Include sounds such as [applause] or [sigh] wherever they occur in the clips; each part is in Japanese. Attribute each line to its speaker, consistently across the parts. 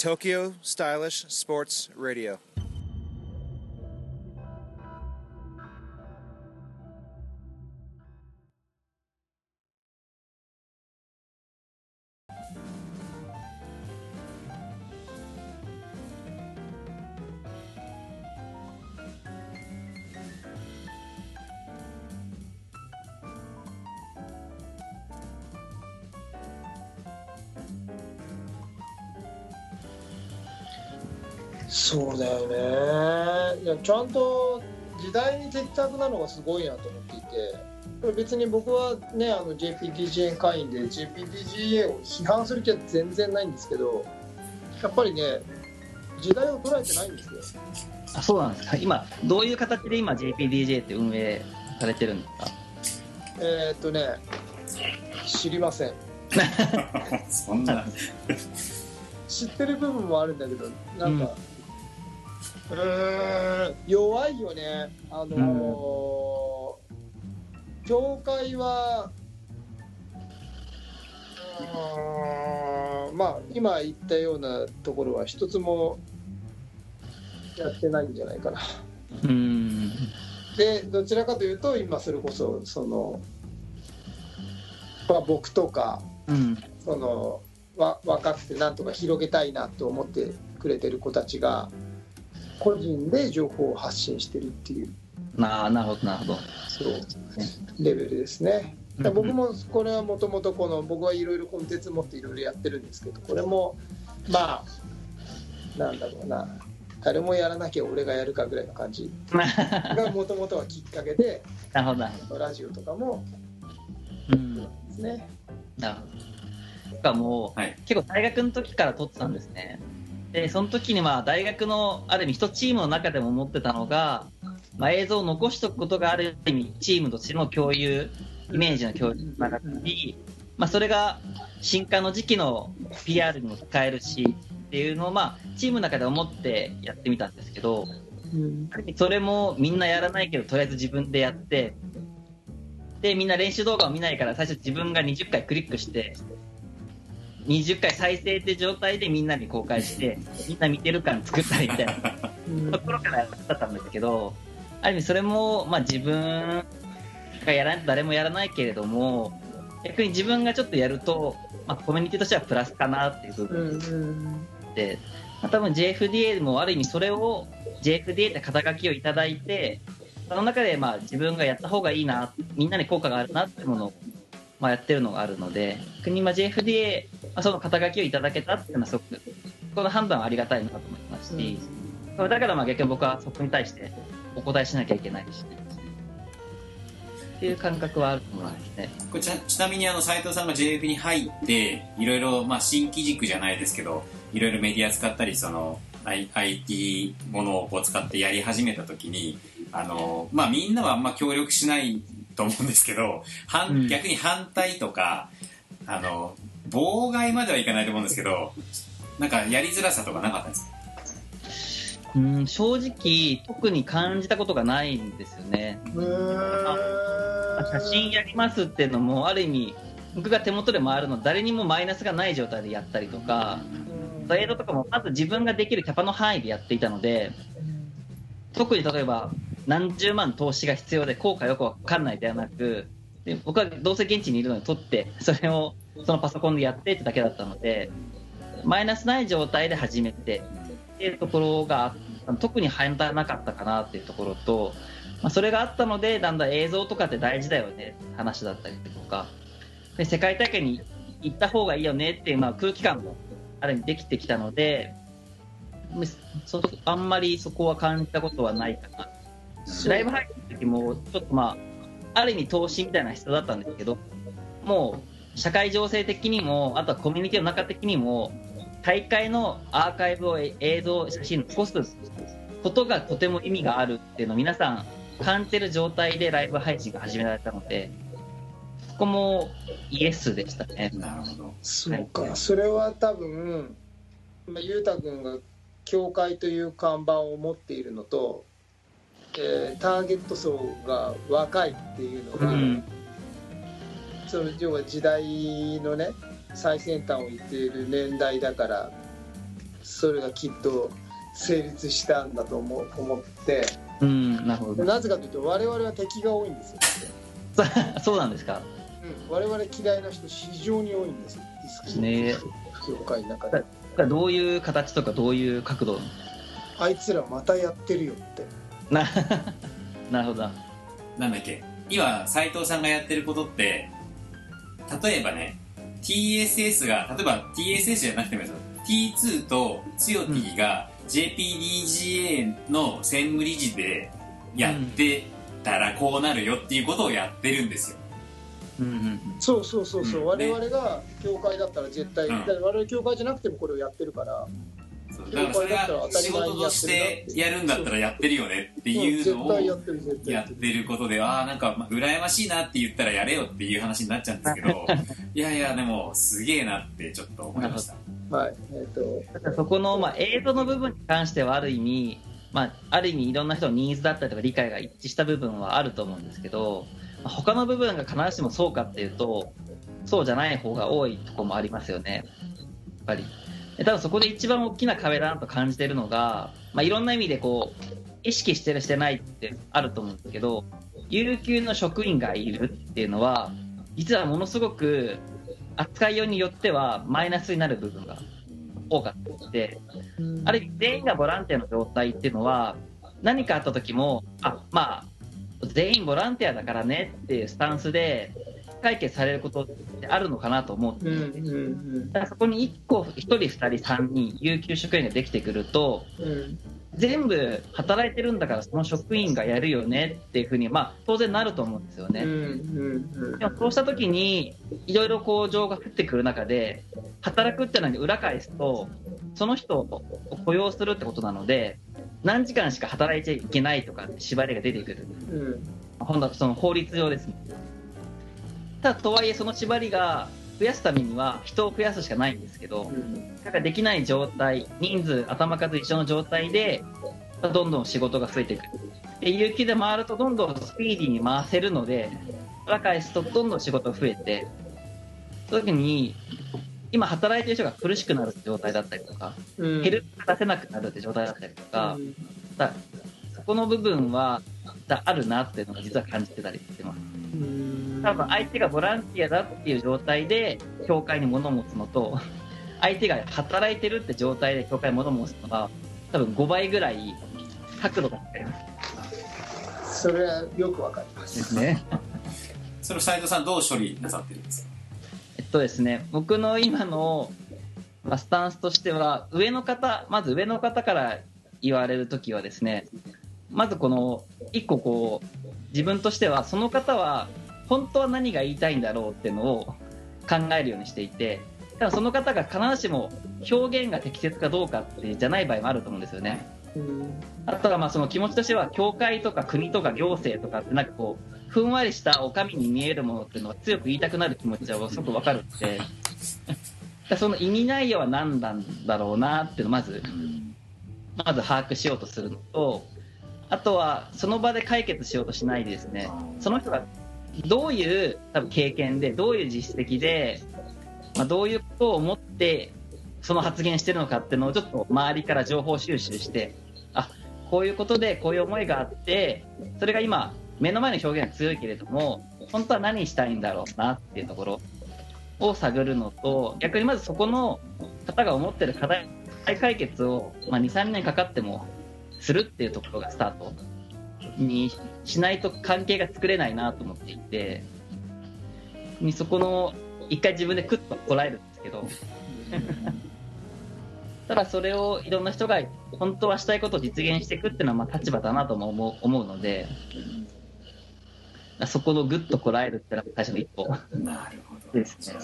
Speaker 1: Tokyo Stylish Sports Radio.
Speaker 2: ちゃんと時代に的確なのがすごいなと思っていてこれ別に僕はねあの JPDGA 会員で JPDGA を批判する気は全然ないんですけどやっぱりね時代を捉えてないんですよ。
Speaker 3: あそうなんですか。今どういう形で今 JPDJ って運営されてるんですか？
Speaker 2: えー、っとね知りません。[laughs]
Speaker 4: そんな。
Speaker 2: 知ってる部分もあるんだけどなんか、うー。ん弱いよね。あのー協会はまあ今言ったようなところは一つもやってないんじゃないかな。
Speaker 3: うん。
Speaker 2: でどちらかというと今それこそその、まあ、僕とか
Speaker 3: うん。
Speaker 2: そのわ若くてなんとか広げたいなと思ってくれてる子たちが個人で情報を発信してるっていう。
Speaker 3: なあなるほどなるほど。
Speaker 2: そうレベルですね。僕もこれはもともとこの僕はいろいろコンテンツ持っていろいろやってるんですけどこれもまあなんだろうな。誰もやらなきゃ俺がやるかぐらいの感じ [laughs] がもともとはきっかけで
Speaker 3: なるほどなるほ
Speaker 2: ラジオとかも
Speaker 3: どうん。
Speaker 2: ですね。
Speaker 3: なるほど。僕はもう、
Speaker 4: はい。
Speaker 3: 結構大学の時から撮ってたんですねでその時にまあ大学のある意味一チームの中でも思ってたのが、まあ、映像を残しておくことがある意味チームとしての共有イメージの共有につながったり、まあ、それが新刊の時期の PR にも使えるしっていうのをまあチームの中で思ってやってみたんですけど
Speaker 2: うん。
Speaker 3: それもみんなやらないけどとりあえず自分でやってでみんな練習動画を見ないから最初自分が20回クリックして20回再生って状態でみんなに公開してみんな見てる感作ったりみたいな。
Speaker 2: うん。
Speaker 3: ところからやったんですけどある意味それも、まあ、自分がやらないと誰もやらないけれども逆に自分がちょっとやると、まあ、コミュニティとしてはプラスかなっていう部
Speaker 2: う
Speaker 3: 分で、まあ、多分 JFDA もある意味それを JFDA って肩書きをいただいてその中でまあ自分がやった方がいいなみんなに効果があるなっていうものをまあやってるのがあるので国まあ JFDA、まあ、その肩書きをいただけたっていうのはすごくこの判断はありがたいなと思いますし、だからまあ逆に僕はそこに対してお答えしなきゃいけないし、っていう感覚はあると思いますね。
Speaker 4: これちなちなみにあの斉藤さんが JF に入っていろいろまあ新機軸じゃないですけどいろいろメディア使ったりその I- IT ものをこう使ってやり始めた時にあの、まあ、みんなはあんま協力しないと思うんですけど反
Speaker 3: うん。
Speaker 4: 逆に反対とかあの妨害まではいかないと思うんですけどなんかやりづらさとかなかったんですか？
Speaker 3: うん、正直、特に感じたことがないんですよね。写真やりますっていうのも、ある意味、僕が手元で回るの、誰にもマイナスがない状態でやったりとか、映像とかも、まず自分ができるキャパの範囲でやっていたので、特に例えば、何十万投資が必要で効果よくわかんないではなく、で僕はどうせ現地にいるのに撮って、それをそのパソコンでやってってだけだったので、マイナスない状態で始めてっていうところが特に反対なかったかなっていうところと、まあ、それがあったのでだんだん映像とかって大事だよね話だったりとか。で世界大会に行った方がいいよねっていう、まあ、空気感もある意味できてきたのでそあんまりそこは感じたことはないかな。ライブ配信の時もちょっとまあある意味投資みたいな必要だったんですけどもう社会情勢的にもあとはコミュニティの中的にも大会のアーカイブを映像写真残すことがとても意味があるっていうのを皆さん感じてる状態でライブ配信が始められたのでそこもイエスでしたね。
Speaker 4: なるほど。
Speaker 2: そうか、それは多分、まあ、ゆうたくんが教会という看板を持っているのと、えーターゲット層が若いっていうのが、
Speaker 3: うん。
Speaker 2: その要は時代のね最先端を言っている年代だからそれがきっと成立したんだと思思って。
Speaker 3: うんなるほど。
Speaker 2: なぜかというと我々は敵が多いんですよ、[laughs]
Speaker 3: そうなんですか？
Speaker 2: うん、我々嫌いな人非常に多いんですよ。
Speaker 3: ね
Speaker 2: 業界の中で。
Speaker 3: どういう形とかどういう角度？
Speaker 2: あいつらまたやってるよって
Speaker 3: な [laughs] なるほど。な
Speaker 4: なんだっけ？今斉藤さんがやってることって例えばね TSS が例えば TSS じゃなくてもいいですよ。T2 とつよ T が JPDGA の専務理事でやってたらこうなるよっていうことをやってるんですよ。
Speaker 3: うんうん
Speaker 2: そうそうそうそう、
Speaker 4: うん。
Speaker 2: 我々が教会だったら絶対、
Speaker 4: うん。
Speaker 2: 我々教会じゃなくてもこれをやってるから
Speaker 4: だからそれが仕事としてやるんだったらやってるよねっていうのを
Speaker 2: やってる
Speaker 4: ことで、ああ、なんか、まあ、羨ましいなって言ったらやれよっていう話になっちゃうんですけど、[laughs] いやいや、でも、すげえなってちょっと思いました。
Speaker 2: はいえっ、と。
Speaker 3: そこの、まあ、映像の部分に関してはある意味、まあ、ある意味いろんな人のニーズだったりとか理解が一致した部分はあると思うんですけど、まあ他の部分が必ずしもそうかっていうとそうじゃない方が多いところもありますよねやっぱり。で多分そこで一番大きな壁だなと感じているのが、まあ、いろんな意味でこう意識してるしてないってあると思うんですけど有給の職員がいるっていうのは実はものすごく扱いようによってはマイナスになる部分が多かったので、ある意味全員がボランティアの状態っていうのは、何かあった時も、あ、まあ、全員ボランティアだからねっていうスタンスで解決されることってあるのかなと思う。
Speaker 2: うんうん
Speaker 3: だからそこに1個、1人、2人、3人、有給職員ができてくると、
Speaker 2: うんうん
Speaker 3: 全部働いてるんだからその職員がやるよねっていうふうに、まあ、当然なると思うんですよね。でもそうした時にいろいろこう情が降ってくる中で働くっていうのに裏返すとその人を雇用するってことなので何時間しか働いちゃいけないとかって縛りが出てくる。
Speaker 2: うん。
Speaker 3: その法律上ですねただとはいえその縛りが増やすためには人を増やすしかないんですけど
Speaker 2: うん。
Speaker 3: だからできない状態人数頭数一緒の状態でどんどん仕事が増えていくで有給で回るとどんどんスピーディーに回せるので裏返すとどんどん仕事が増えてその時に今働いてる人が苦しくなる状態だったりとか
Speaker 2: うん。
Speaker 3: ヘルプが出せなくなるって状態だったりとか
Speaker 2: うん。
Speaker 3: だそこの部分はだあるなっていうのが実は感じてたりしてます。
Speaker 2: うん
Speaker 3: 多分相手がボランティアだっていう状態で教会に物を持つのと相手が働いてるって状態で教会に物を持つのは多分5倍ぐらい角度が違います。
Speaker 2: それはよくわかります。
Speaker 3: ですね。[laughs]
Speaker 4: それを斉藤さんどう処理なさってるんですか？
Speaker 3: えっとですね、僕の今の、まあ、スタンスとしては、上の方、まず上の方から言われるときはですね、まずこの、一個こう、自分としては、その方は、本当は何が言いたいんだろうっていうのを考えるようにしていて、ただその方が必ずしも表現が適切かどうかってじゃない場合もあると思うんですよね。あとはまあその気持ちとしては、教会とか国とか行政とかってなんかこう、ふんわりしたお上に見えるものっていうのは強く言いたくなる気持ちはすごくわかるので、その意味内容は何なんだろうなっていうのをまず、まず把握しようとするのと、あとはその場で解決しようとしないでですね、その人がどういう多分経験で、どういう実績で、まあ、どういうことを思って、その発言してるのかっていうのをちょっと周りから情報収集して、あ、こういうことでこういう思いがあって、それが今、目の前の表現は強いけれども、本当は何したいんだろうなっていうところを探るのと、逆にまずそこの方が思ってる課題解決を、まあ、2、3年かかってもするっていうところがスタート。にしないと関係が作れないなと思っていて、にそこの一回自分でクッとこらえるんですけど、ただそれをいろんな人が本当はしたいことを実現していくっていうのはまあ立場だなとも思う思うので、そこのグッとこらえるっていうのが最初の一歩。
Speaker 4: なるほど。
Speaker 3: ですね。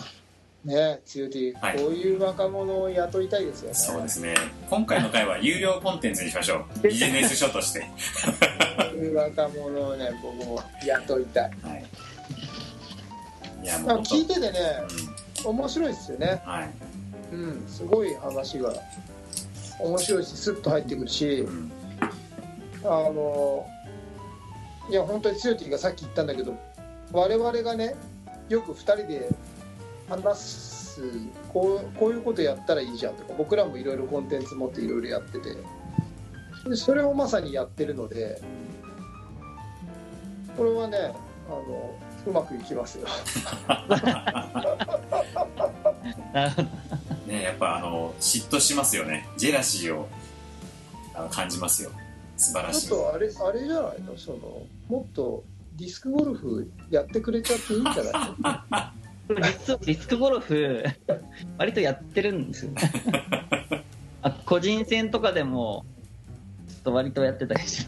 Speaker 2: ね強い
Speaker 4: はい。
Speaker 2: こういう若者を雇いたいですよね。
Speaker 4: そうですね。今回の回は有料コンテンツにしましょう。[laughs] ビジネス書として。
Speaker 2: こういう若者をね僕も雇いたい。
Speaker 4: はい。いやもう
Speaker 2: 聞いててね
Speaker 4: う
Speaker 2: 面白いですよね。
Speaker 4: んはい。
Speaker 2: うんすごい話が面白いしスッと入ってくるし
Speaker 4: うん。
Speaker 2: あのいや本当に強いがさっき言ったんだけど我々がねよく2人で話すスこうこういうことやったらいいじゃんとか僕らもいろいろコンテンツ持っていろいろやってて。でそれをまさにやってるのでこれはねあのうまくいきますよ。[laughs]
Speaker 4: ねやっぱあの嫉妬しますよね。ジェラシーをあの感じますよ。素晴らしい。
Speaker 2: ちょっとあれあれじゃないの？そのもっとディスクゴルフやってくれちゃっていいんじゃないの？
Speaker 3: 実はディスクゴルフ [laughs] 割とやってるんですよ。[laughs] あ個人戦とかでもちょっと割とやってたりし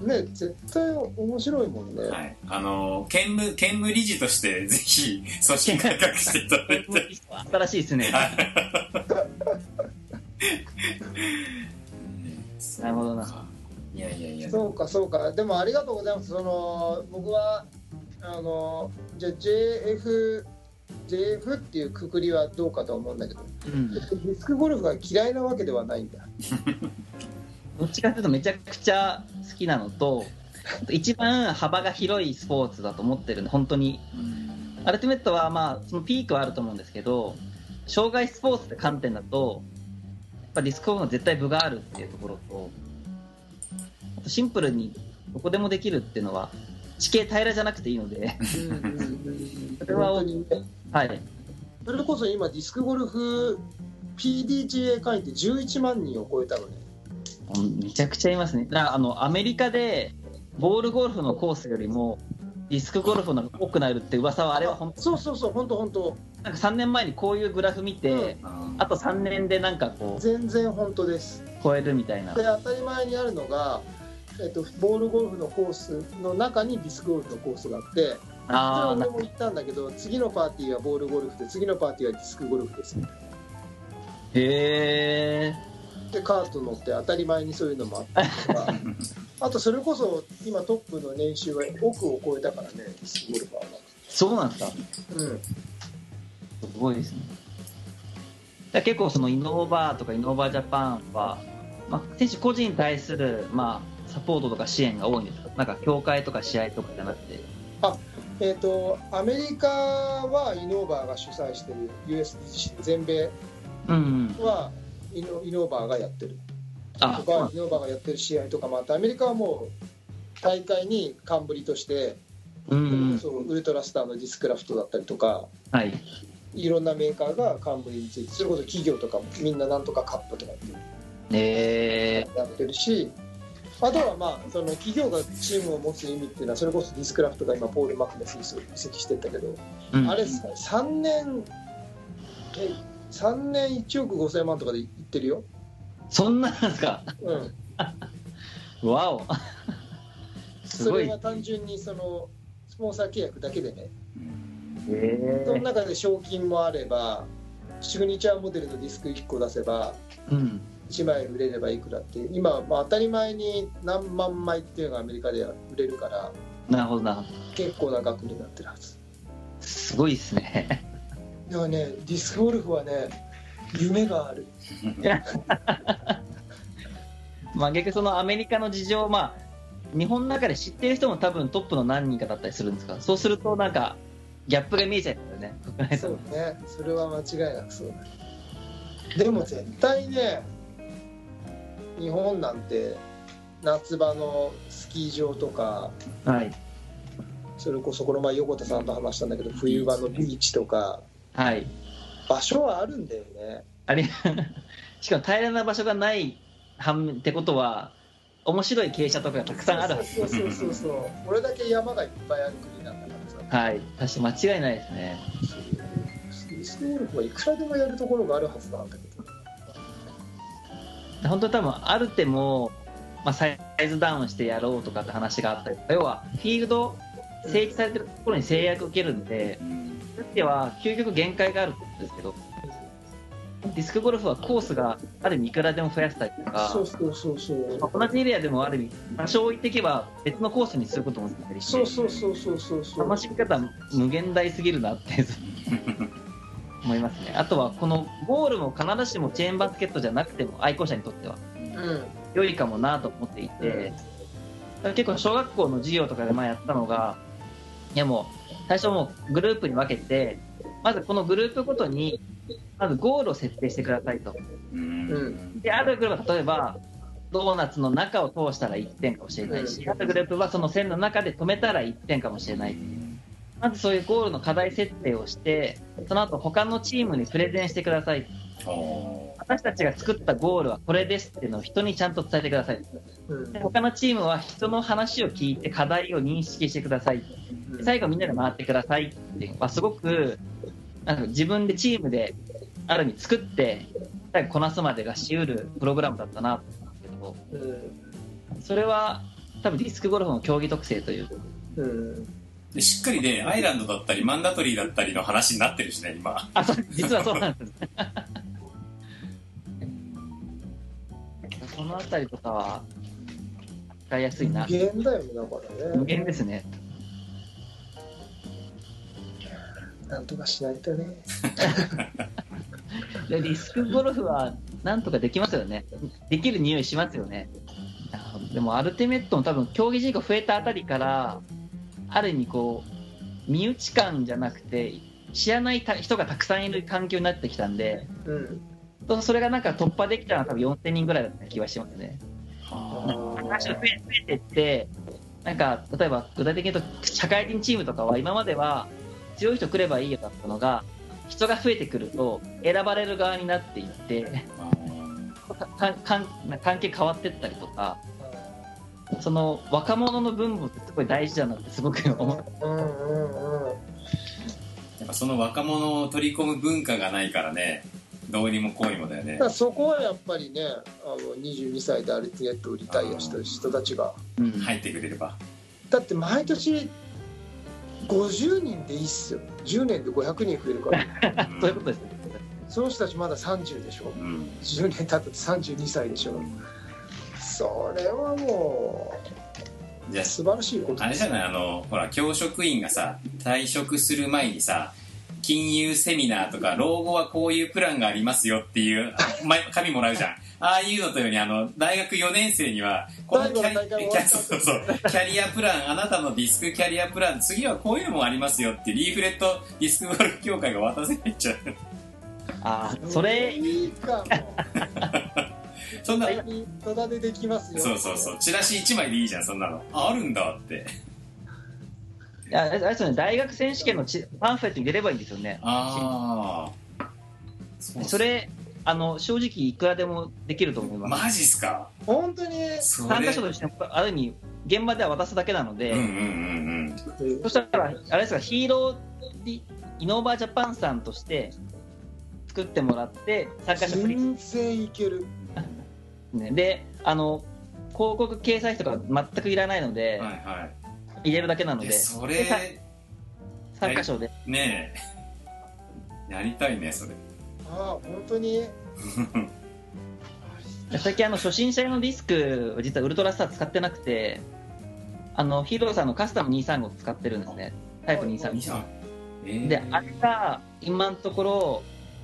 Speaker 2: ね絶対面白いもんね、
Speaker 4: ーはい。あの兼務兼務理事としてぜひ組織改革していただいて。[laughs]
Speaker 3: 新しいですね。なるほどな。い
Speaker 4: やいやいや。
Speaker 2: そうかそうか。でもありがとうございます。その僕はあのじゃあ JF JF っていうくくりはどうかと思うんだけど
Speaker 3: うん。
Speaker 2: ディスクゴルフが嫌いなわけではないんだ。
Speaker 3: どっちかというとめちゃくちゃ好きなのと一番幅が広いスポーツだと思ってるんで本当に。アルティメットはまあそのピークはあると思うんですけど障害スポーツって観点だとやっぱディスクゴルフの絶対部があるっていうところとあとシンプルにどこでもできるっていうのは地形平らじゃなくていいので。それははい。
Speaker 2: それこそ今ディスクゴルフ PDGA 会員って11万人を超えたのね。
Speaker 3: めちゃくちゃいますね。だからあのアメリカでボールゴルフのコースよりもディスクゴルフの多くなるって噂はあれは本当。
Speaker 2: そうそうそう本当本当。
Speaker 3: なんか3年前にこういうグラフ見て、あと3年でなんかこう
Speaker 2: 全然本当です。
Speaker 3: 超えるみたいな。
Speaker 2: で当たり前にあるのが、えっと、ボールゴルフのコースの中にディスクゴルフのコースがあって
Speaker 3: あ
Speaker 2: れも言ったんだけど次のパーティーはボールゴルフで次のパーティーはディスクゴルフです。
Speaker 3: へえ
Speaker 2: なでカート乗って当たり前にそういうのもあったりとか。[laughs] あとそれこそ今トップの年収は億を超えたからねディスクゴルファーは
Speaker 3: そうなんですか？
Speaker 2: うん。
Speaker 3: すごいですね。だ結構そのイノーバーとかイノーバージャパンは、まあ、選手個人に対する、まあ、サポートとか支援が多いんですかなんか協会とか試合とかじゃなくて。
Speaker 2: えっ、とアメリカはイノーバーが主催してる US 全米はイノイノーバーがやってる。
Speaker 3: あ
Speaker 2: とかイノーバーがやってる試合とかもあってアメリカはもう大会に冠として、
Speaker 3: うんうん。
Speaker 2: そうウルトラスターのディスクラフトだったりとか
Speaker 3: はい。
Speaker 2: いろんなメーカーが冠についてそれこそ企業とかもみんななんとかカップとかって
Speaker 3: え
Speaker 2: やってるしあとはまあその企業がチームを持つ意味っていうのはそれこそディスクラフトが今ポール・マクネスに移籍してったけど、
Speaker 3: ーうん。
Speaker 2: あれ3年え3年1億5000万とかでいってるよ、
Speaker 3: そんなんですか？
Speaker 2: うん、
Speaker 3: わお。
Speaker 2: それは単純にそのスポンサー契約だけでね。
Speaker 3: へ
Speaker 2: その中で賞金もあればシグニチャーモデルのディスク1個出せば
Speaker 3: うん
Speaker 2: 1枚売れればいくらって今、まあ、当たり前に何万枚っていうのがアメリカでは売れるから
Speaker 3: なるほどな
Speaker 2: 結構な額になってるはず。
Speaker 3: すごいですね。
Speaker 2: でもねディスクゴルフはね夢がある。[laughs]
Speaker 3: まあ逆にそのアメリカの事情まあ日本の中で知ってる人も多分トップの何人かだったりするんですか。そうするとなんかギャップが見えちゃいますよね。
Speaker 2: そうね。それは間違いなくそうだ。でも絶対ね日本なんて夏場のスキー場とか
Speaker 3: はい。
Speaker 2: それこそこの前横田さんと話したんだけど冬場のビーチとか
Speaker 3: はい。
Speaker 2: 場所はあるんだよね。
Speaker 3: あれ [laughs] しかも平らな場所がない反面ってことは面白い傾斜とかがたくさんあるはず。
Speaker 2: そうそうそうそう。これだけ山がいっぱいある国なんだからさ。
Speaker 3: はい。確かに間違いないですね。
Speaker 2: スクゴルフはいくらでもやるところがあるはずなんだけど
Speaker 3: 本当に多分ある手も、まあ、サイズダウンしてやろうとかって話があったりとか要はフィールド整地されてるところに制約を受けるんでそういう意味では究極限界があるってことですけどディスクゴルフはコースがある意味いくらでも増やしたりとか
Speaker 2: そうそうそうそう。
Speaker 3: まあ同じエリアでもある意味場所を置いていけば別のコースにすることもできたりして
Speaker 2: そうそうそうそうそうそう。
Speaker 3: 楽しみ方無限大すぎるなって思いますね。あとはこのゴールも必ずしもチェーンバスケットじゃなくても愛好者にとっては
Speaker 2: うん。
Speaker 3: 良いかもなと思っていて、結構小学校の授業とかで前やったのがいやもう最初もうグループに分けてまずこのグループごとに、まずゴールを設定してくださいと。
Speaker 4: うん。
Speaker 3: で、あるグループは例えば、ドーナツの中を通したら1点かもしれないし、あるグループはその線の中で止めたら1点かもしれない。まずそういうゴールの課題設定をして、その後他のチームにプレゼンしてください。
Speaker 4: お
Speaker 3: 私たちが作ったゴールはこれですっていうのを人にちゃんと伝えてください。
Speaker 2: うん
Speaker 3: で他のチームは人の話を聞いて課題を認識してください。で最後みんなで回ってくださいっていうのはすごくなんか自分でチームである意味作って最後こなすまでがしうるプログラムだったなと思うんですけど
Speaker 2: うん
Speaker 3: それは多分ディスクゴルフの競技特性というか
Speaker 2: うん
Speaker 4: でしっかりねアイランドだったりマンダトリーだったりの話になってるしね今。
Speaker 3: あそう実はそうなんです。そのあたりとかは使いやすいな。
Speaker 2: 無限だよねだから
Speaker 3: 無
Speaker 2: ね
Speaker 3: 限ですね。
Speaker 2: なんとかしないとね。[laughs]
Speaker 3: でディスクゴルフはなんとかできますよね。できる匂いしますよね。あでもアルティメットの多分競技人口増えたあたりから、ある意味こう、身内感じゃなくて、知らないた人がたくさんいる環境になってきたんで、
Speaker 2: うん
Speaker 3: とそれがなんか突破できたのは多分4000人ぐらいだった気がしますね。
Speaker 4: は
Speaker 3: 話が増え増えてって、なんか例えば具体的に言うと、社会人チームとかは今までは強い人来ればいいよだったのが、人が増えてくると選ばれる側になっていって、関係変わってったりとか、その若者の分母ってすごい大事だなってすごく思う。
Speaker 2: うんうんうん
Speaker 4: やっぱその若者を取り込む文化がないからね。どうにもこうにもだよね。
Speaker 2: だからそこはやっぱりねあの22歳でアルティネットをリタイアした人たちが。
Speaker 3: うん。
Speaker 4: 入ってくれれば。
Speaker 2: だって毎年50人でいいっすよ。10年で500人増えるから。
Speaker 4: うん。
Speaker 3: そういうことですね。
Speaker 2: その人たちまだ30でしょ。
Speaker 4: うん。
Speaker 2: 10年経って32歳でしょそれはも
Speaker 4: じゃ
Speaker 2: う素晴らしいこと
Speaker 4: ああれじゃないあのほら教職員がさ退職する前にさ金融セミナーとか老後はこういうプランがありますよっていうま紙もらうじゃん。ああいうのとようにあの大学4年生にはこのキャリアプランあなたのディスクキャリアプラン次はこういうのもありますよってリーフレットディスクゴルフ協会が渡せないっちゃう。
Speaker 3: ああ、それ、
Speaker 2: いいかも [laughs]
Speaker 4: そんな。
Speaker 2: 戸田でできますよ
Speaker 4: そうそうそう。チラシ1枚でいいじゃんそんなの。ああるんだって。
Speaker 3: いやあれですよね、大学選手権のちパンフレットに入れればいいんですよね。
Speaker 4: ああそ
Speaker 3: れ、あの、正直いくらでもできると思います。
Speaker 4: マジっすか？
Speaker 2: 本当に
Speaker 4: そ
Speaker 3: 参加
Speaker 4: れ
Speaker 3: 者としても、ある意味、現場では渡すだけなので、
Speaker 4: うんうんうん
Speaker 3: そしたら、あれですか、ヒーローイノーバージャパンさんとして作ってもらって、参加者フリー。
Speaker 2: 全然いける
Speaker 3: ね、で、あの、広告掲載費とか全くいらないの
Speaker 4: う
Speaker 3: で、
Speaker 4: んはいはい。
Speaker 3: 入れるだけなの
Speaker 4: え
Speaker 3: で、
Speaker 4: それ
Speaker 3: 参加賞で。
Speaker 4: ねえ。やりたいねそれ。
Speaker 2: ああ本当に？
Speaker 3: 最近あの初心者用のディスクを実はウルトラスター使ってなくてあのヒーローさんのカスタム235使ってるんですね。タイプ235
Speaker 4: えー。
Speaker 3: であれが今のところ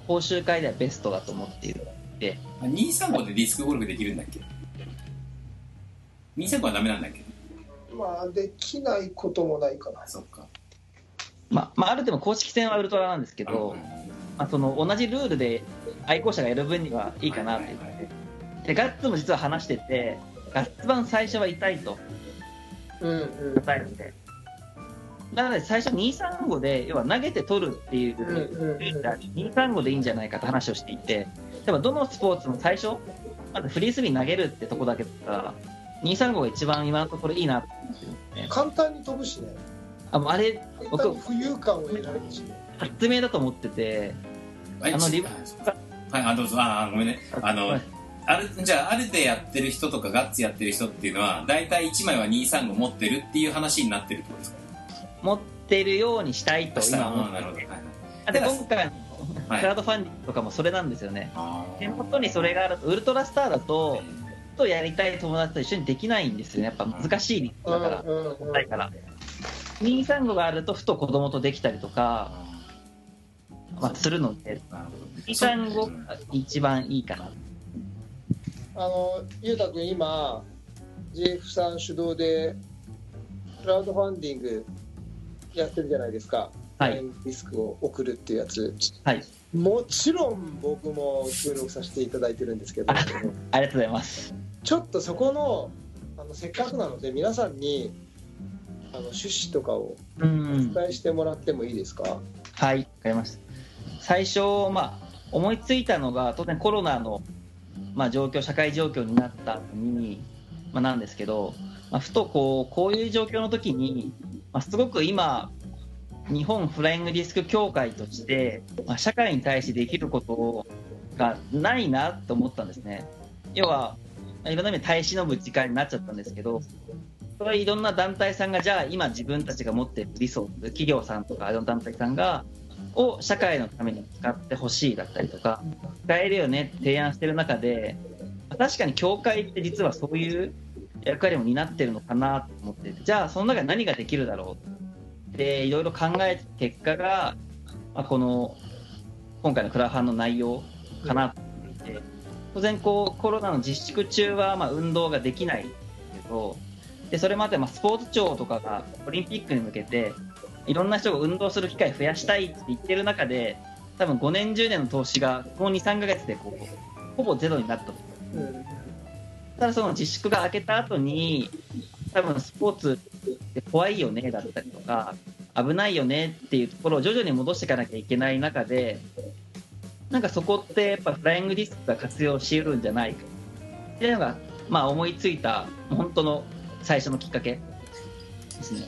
Speaker 3: 講習会ではベストだと思っているで
Speaker 4: あ235でディスクゴルフできるんだっけ？235はダメなんだっけ？
Speaker 2: まあできないこともないかな。
Speaker 4: あそっか。
Speaker 3: まあ、まあ、ある程度公式戦はウルトラなんですけ
Speaker 4: け
Speaker 3: ど、まあ、その同じルールで愛好者がやる分にはいいかなって。言ってでガッツも実は話しててガッツ版最初は痛いと。
Speaker 2: うんうん。
Speaker 3: 答えるんで。なので最初235で要は投げて取るっていう
Speaker 2: うんうんうん
Speaker 3: 235でいいんじゃないかって話をしていてでもどのスポーツも最初まずフリースビー投げるってとこだけだったら235が一番今のところいいなって思ってるんで。すね
Speaker 2: 簡単に飛ぶしね。
Speaker 3: あもうあれ僕
Speaker 2: に浮遊感を得られるしね。
Speaker 3: 発明だと思ってて
Speaker 4: はい
Speaker 3: あのリブ
Speaker 4: はいあどうぞ。あごめんね。あの、
Speaker 3: はい。
Speaker 4: あるじゃああるでやってる人とかガッツやってる人っていうのは大体1枚は235持ってるっていう話になってるってことですか？
Speaker 3: 持ってるようにしたいと今思
Speaker 4: あ
Speaker 3: ってて
Speaker 4: なるほど。はい。
Speaker 3: あで今回の
Speaker 4: はい。
Speaker 3: クラウドファンディングとかもそれなんですよね。
Speaker 4: あ
Speaker 3: 手元にそれがあるとウルトラスターだととやりたい友達と一緒にできないんですよね。やっぱ難しいリスクだから。
Speaker 2: うんうんうん
Speaker 3: ないから。235があるとふと子供とできたりとか、まあ、するので
Speaker 4: なるほど。
Speaker 3: 235が一番いいかな。
Speaker 2: あのゆうたくん今 JF さん主導でクラウドファンディングやってるじゃないですか
Speaker 3: はい
Speaker 2: ディスクを送るっていうやつ、
Speaker 3: はい。
Speaker 2: もちろん僕も協力させていただいてるんですけど、
Speaker 3: あありがとうございます。
Speaker 2: ちょっとそこのあのせっかくなので皆さんにあの趣旨とかをお
Speaker 3: うん。
Speaker 2: 伝えしてもらってもいいですか、
Speaker 3: はい、わかりました。最初、まあ、思いついたのが、当然コロナの、まあ、状況、社会状況になった後に、まあ、なんですけど、まあ、ふとこう、こういう状況の時に、まあ、すごく今、日本フライングディスク協会として、まあ、社会に対してできることがないなと思ったんですね。要は、いろんな意味で耐え忍ぶ時間になっちゃったんですけど、それはいろんな団体さんが、じゃあ今自分たちが持っているリソース、企業さんとかいろんな団体さんが、を社会のために使ってほしいだったりとか、使えるよね提案してる中で、確かに協会って実はそういう役割も担ってるのかなと思って、じゃあその中で何ができるだろうっていろいろ考えた結果が、まあ、この今回のクラファンの内容かなと思っていて、当然こうコロナの自粛中はまあ運動ができないけど、でそれまでまあスポーツ庁とかがオリンピックに向けていろんな人が運動する機会増やしたいって言ってる中で多分5年10年の投資がこの23ヶ月でこうほぼゼロになったと
Speaker 2: うん。
Speaker 3: ただその自粛が明けた後に多分スポーツって怖いよねだったりとか危ないよねっていうところを徐々に戻していかなきゃいけない中でなんかそこってやっぱフライングディスクが活用しうるんじゃないか。っていうのが、まあ、思いついた本当の最初のきっかけ。ですね。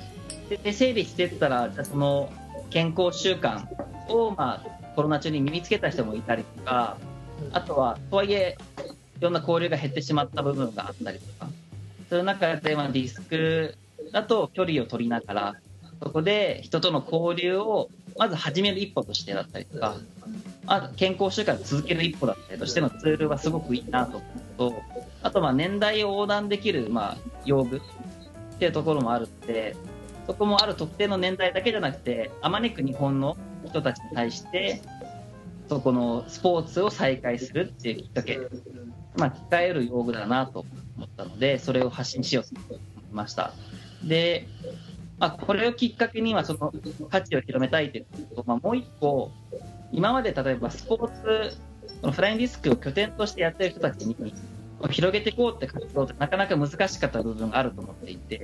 Speaker 3: で整理してったらその健康習慣を、まあ、コロナ中に身につけた人もいたりとかあとはとはいえいろんな交流が減ってしまった部分があったりとか。そういう中で、まあ、ディスクだと距離を取りながらそこで人との交流をまず始める一歩としてだったりとかあ健康習慣を続ける一歩だったりとしてのツールはすごくいいなと思うとあとまあ年代を横断できるまあ用具っていうところもあるのでそこもある特定の年代だけじゃなくてあまねく日本の人たちに対してそこのスポーツを再開するっていうきっかけまあ、使える用具だなと思ったので、それを発信しようと思いました。で、まあ、これをきっかけには、その価値を広めたいということ、まあ、もう一個、今まで例えばスポーツ、このフライングディスクを拠点としてやってる人たちに、広げていこうって活動ってなかなか難しかった部分があると思っていて、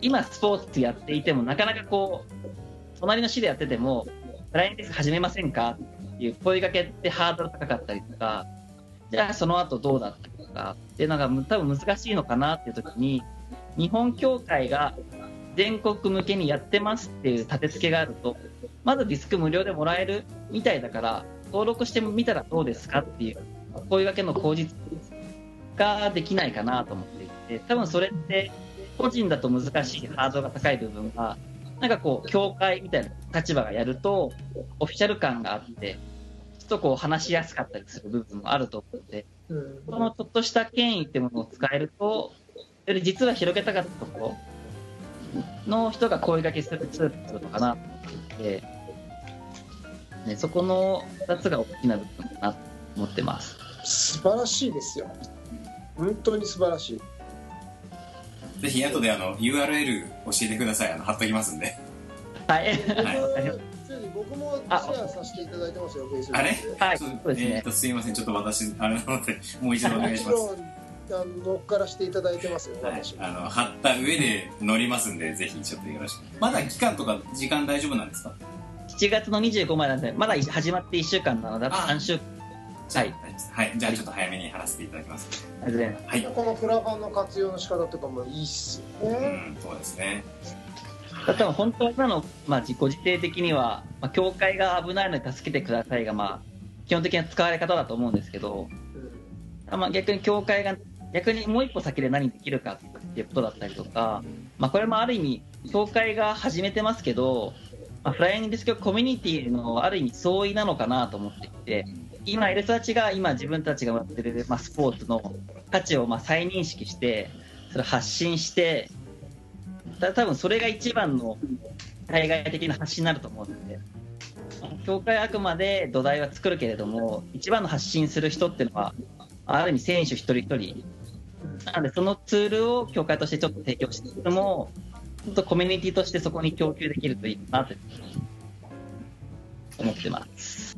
Speaker 3: 今スポーツやっていても、なかなかこう、隣の市でやってても、フライングディスク始めませんかっていう声かけってハードル高かったりとか、じゃあその後どうだったとかっていうのが多分難しいのかなっていう時に日本協会が全国向けにやってますっていう立て付けがあるとまずディスク無料でもらえるみたいだから登録してみたらどうですかっていう声掛けの口実ができないかなと思っていて多分それって個人だと難しいハードルが高い部分がなんかこう協会みたいな立場がやるとオフィシャル感があってちょっとこう話しやすかったりする部分もあると思うので、
Speaker 2: うん。
Speaker 3: そのちょっとした権威ってものを使えると、より実は広げたかったところの人が声掛けするツールにするのかな。と思っていて、ね、そこの2つが大きな部分かなと思ってます。
Speaker 2: 素晴らしいですよ。本当に素晴らしい。
Speaker 4: ぜひ後であの URL 教えてください。あの貼っときますんで。
Speaker 3: はい。
Speaker 4: はい。
Speaker 2: 僕もシェアさせていただいてますよ
Speaker 4: あれ？
Speaker 3: たはい、
Speaker 4: えー。とすいません。ちょっと私あれなのでもう一度お願いします
Speaker 2: 乗っからしていただいてますよ、
Speaker 4: はい
Speaker 2: 私、
Speaker 4: あの貼った上で乗りますんでぜひちょっとよろしく。まだ期間とか時間大丈夫なんですか
Speaker 3: ？7月の25までなんで、まだ始まって1週間なので、あと
Speaker 4: あ
Speaker 3: 3週間。
Speaker 4: じゃあ
Speaker 3: はい。
Speaker 4: はい、じゃあちょっと早めに貼らせていただきます。はい。
Speaker 2: このクラファンの活用の仕方とかもいいっすよ。
Speaker 4: う
Speaker 2: ね、
Speaker 4: んそうですね。
Speaker 3: 多分本当は今の、まあ、自己自定的には、まあ、教会が危ないので助けてくださいが、まあ、基本的な使われ方だと思うんですけど、まあ、逆に教会が逆にもう一歩先で何できるかっていうことだったりとか、まあ、これもある意味教会が始めてますけど、まあ、フライングディスクコミュニティのある意味相違なのかなと思っていて今いる人たちが今自分たちがやってる、まあ、スポーツの価値をまあ再認識してそれ発信してた多分それが一番の対外的な発信になると思うので教会あくまで土台は作るけれども一番の発信する人っていうのはある意味選手一人一人なのでそのツールを教会としてちょっと提供しつつもちょっとコミュニティとしてそこに供給できるといいかなと思ってます。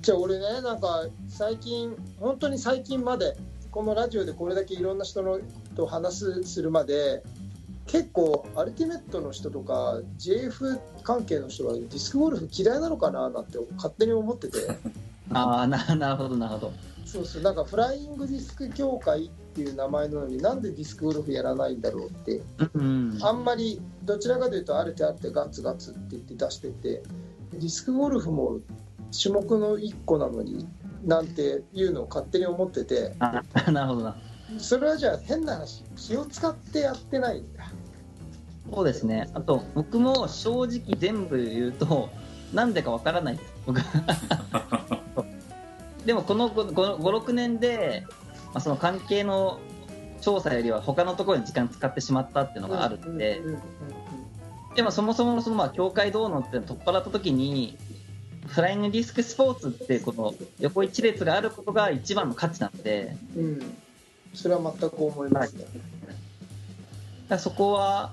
Speaker 2: じゃあ俺ねなんか最近本当に最近までこのラジオでこれだけいろんな人のと話すするまで結構アルティメットの人とか JF 関係の人はディスクゴルフ嫌いなのかななんて勝手に思ってて [laughs]
Speaker 3: ああ、ななるほど、なるほど。
Speaker 2: そうそうなんかフライングディスク協会っていう名前なのになんでディスクゴルフやらないんだろうって
Speaker 3: うん。
Speaker 2: あんまりどちらかというとある手あってガツガツって言って出しててディスクゴルフも種目の1個なのになんていうのを勝手に思ってて
Speaker 3: あなるほどな。
Speaker 2: それはじゃあ変な話気を使ってやってないんだ
Speaker 3: そうですね。あと、僕も正直全部言うと、なんでかわからないです、僕。[laughs] でも、この5、5 6年で、まあ、その関係の調査よりは他のところに時間使ってしまったっていうのがあるんで、でもそもそもそのまあ協会どうのって取っ払った時に、フライングディスクスポーツってこの横一列があることが一番の価値なんで、
Speaker 2: うん。うんそれは全く思いますね、
Speaker 3: だからそこは、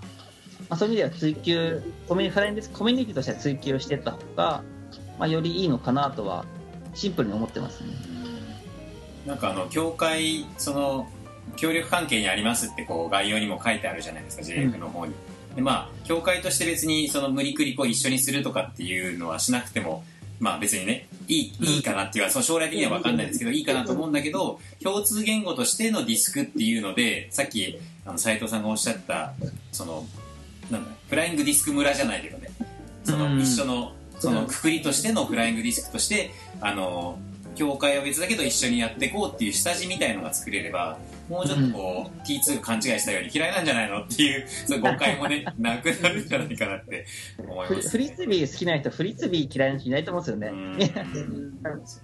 Speaker 3: まあ、そういう意味では追求コミュニフライングディスクコミュニティとしては追求していった方が、まあ、よりいいのかなとはシンプルに思ってますね。
Speaker 4: なんかあの協会その協力関係にありますってこう概要にも書いてあるじゃないですか JF の方に、でまあ協会として別にその無理くりこう一緒にするとかっていうのはしなくてもまあ別にねいいいいかなっていうかその将来的には分かんないですけどいいかなと思うんだけど共通言語としてのディスクっていうのでさっきあの斉藤さんがおっしゃったそのなんだフライングディスク村じゃないけどね。その
Speaker 3: うん。
Speaker 4: 一緒のそのくくりとしてのフライングディスクとしてあの協会は別だけど一緒にやっていこうっていう下地みたいのが作れればもうちょっとこう、T2 が勘違いしたように嫌いなんじゃないのっていう [laughs] その誤解もねなくなるんじゃないかなって思います
Speaker 3: フリスビー好きな人、フリスビー嫌いな人いないと思うんですよ
Speaker 4: うん。
Speaker 3: ね。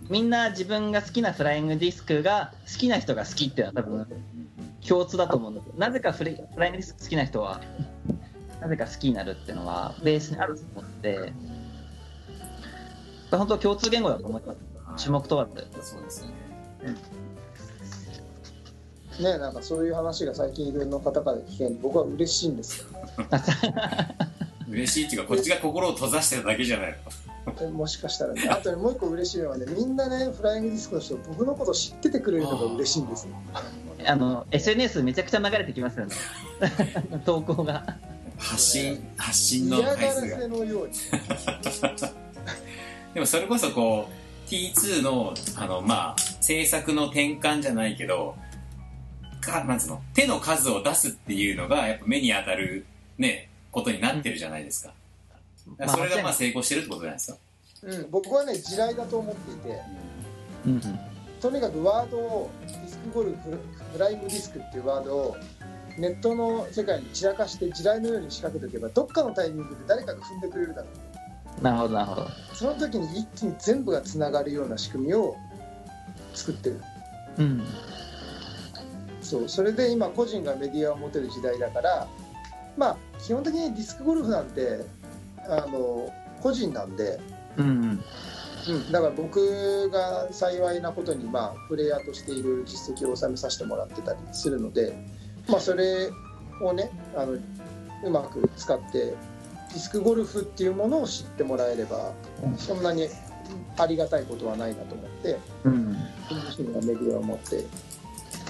Speaker 3: みんな自分が好きなフライングディスクが好きな人が好きっていうのは多分共通だと思うんですよ。なぜかフリフライングディスク好きな人は [laughs] なぜか好きになるっていうのはベースにあると思って。本当共通言語だと思います種目問わず
Speaker 4: そうですね。
Speaker 2: ねなんかそういう話が最近いろんな方から聞けるの僕は嬉しいんですよ。[laughs]
Speaker 4: 嬉しいっていうかこっちが心を閉ざしてただけじゃないの。
Speaker 2: もしかしたらね。あとねもう一個嬉しいのはねみんなねフライングディスクの人僕のこと知っててくれるのが嬉しいんですよ。
Speaker 3: あの SNS めちゃくちゃ流れてきますよね。[laughs] 投稿が。
Speaker 4: 発信発信の
Speaker 2: 嫌がら
Speaker 4: 回数が
Speaker 2: せのように。[laughs]
Speaker 4: でもそれこそこう T2 のあのまあ制作の転換じゃないけどかなんつうの？手の数を出すっていうのがやっぱ目に当たるねことになってるじゃないですか,、
Speaker 3: まあ
Speaker 4: それがまあ成功してるってことじゃないですか、
Speaker 2: うん、僕はね地雷だと思っていて
Speaker 3: うんうん。
Speaker 2: とにかくワードをディスクゴルフフライングディスクっていうワードをネットの世界に散らかして地雷のように仕掛けておけばどっかのタイミングで誰かが踏んでくれるだろう
Speaker 3: なるほどなるほど。
Speaker 2: その時に一気に全部がつながるような仕組みを作ってる。
Speaker 3: うん。
Speaker 2: そうそれで今個人がメディアを持てる時代だからまあ基本的にディスクゴルフなんてあの個人なんで、
Speaker 3: うん
Speaker 2: うん、だから僕が幸いなことに、まあ、プレイヤーとしていろいろ実績を収めさせてもらってたりするので、まあ、それをねあのうまく使ってディスクゴルフっていうものを知ってもらえればそんなにありがたいことはないなと思って
Speaker 3: うん。
Speaker 2: 自身がメディアを持って、